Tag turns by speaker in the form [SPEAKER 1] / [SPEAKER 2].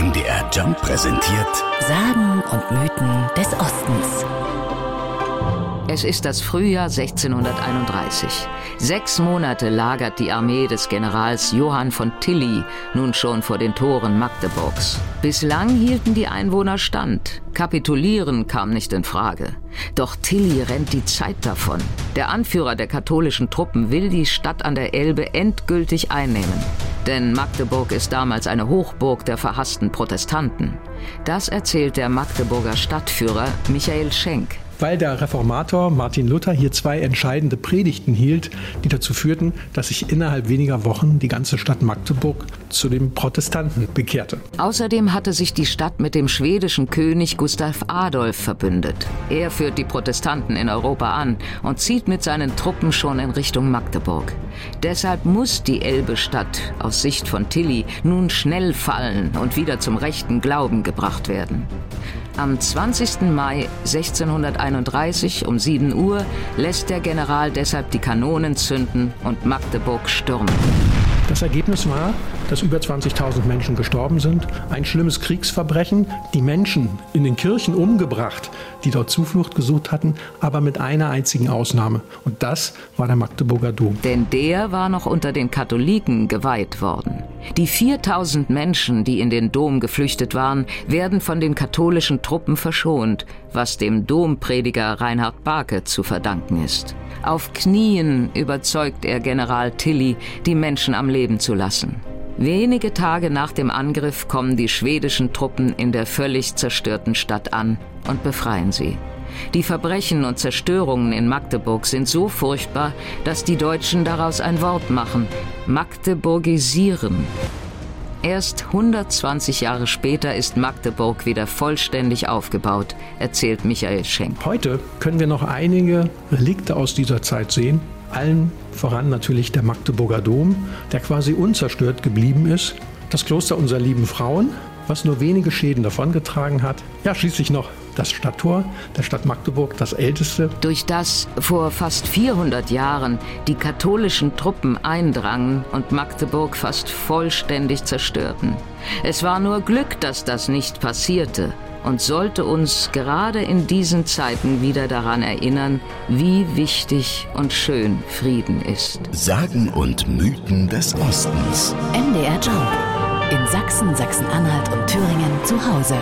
[SPEAKER 1] MDR Jump präsentiert
[SPEAKER 2] Sagen und Mythen des Ostens.
[SPEAKER 3] Es ist das Frühjahr 1631. Sechs Monate lagert die Armee des Generals Johann von Tilly nun schon vor den Toren Magdeburgs. Bislang hielten die Einwohner stand. Kapitulieren kam nicht in Frage. Doch Tilly rennt die Zeit davon. Der Anführer der katholischen Truppen will die Stadt an der Elbe endgültig einnehmen. Denn Magdeburg ist damals eine Hochburg der verhassten Protestanten. Das erzählt der Magdeburger Stadtführer Michael Schenk
[SPEAKER 4] weil der Reformator Martin Luther hier zwei entscheidende Predigten hielt, die dazu führten, dass sich innerhalb weniger Wochen die ganze Stadt Magdeburg zu den Protestanten bekehrte.
[SPEAKER 3] Außerdem hatte sich die Stadt mit dem schwedischen König Gustav Adolf verbündet. Er führt die Protestanten in Europa an und zieht mit seinen Truppen schon in Richtung Magdeburg. Deshalb muss die Elbestadt aus Sicht von Tilly nun schnell fallen und wieder zum rechten Glauben gebracht werden. Am 20. Mai 1631 um 7 Uhr lässt der General deshalb die Kanonen zünden und Magdeburg stürmen.
[SPEAKER 4] Das Ergebnis war, dass über 20.000 Menschen gestorben sind. Ein schlimmes Kriegsverbrechen. Die Menschen in den Kirchen umgebracht, die dort Zuflucht gesucht hatten, aber mit einer einzigen Ausnahme. Und das war der Magdeburger Dom.
[SPEAKER 3] Denn der war noch unter den Katholiken geweiht worden. Die 4000 Menschen, die in den Dom geflüchtet waren, werden von den katholischen Truppen verschont, was dem Domprediger Reinhard Barke zu verdanken ist. Auf Knien überzeugt er General Tilly, die Menschen am Leben zu lassen. Wenige Tage nach dem Angriff kommen die schwedischen Truppen in der völlig zerstörten Stadt an und befreien sie. Die Verbrechen und Zerstörungen in Magdeburg sind so furchtbar, dass die Deutschen daraus ein Wort machen. Magdeburgisieren. Erst 120 Jahre später ist Magdeburg wieder vollständig aufgebaut, erzählt Michael Schenk.
[SPEAKER 4] Heute können wir noch einige Relikte aus dieser Zeit sehen. Allen voran natürlich der Magdeburger Dom, der quasi unzerstört geblieben ist. Das Kloster unserer lieben Frauen, was nur wenige Schäden davongetragen hat. Ja, schließlich noch das Stadttor der Stadt Magdeburg, das älteste.
[SPEAKER 3] Durch das vor fast 400 Jahren die katholischen Truppen eindrangen und Magdeburg fast vollständig zerstörten. Es war nur Glück, dass das nicht passierte und sollte uns gerade in diesen Zeiten wieder daran erinnern, wie wichtig und schön Frieden ist.
[SPEAKER 1] Sagen und Mythen des Ostens.
[SPEAKER 2] MDR Job. In Sachsen, Sachsen-Anhalt und Thüringen zu Hause.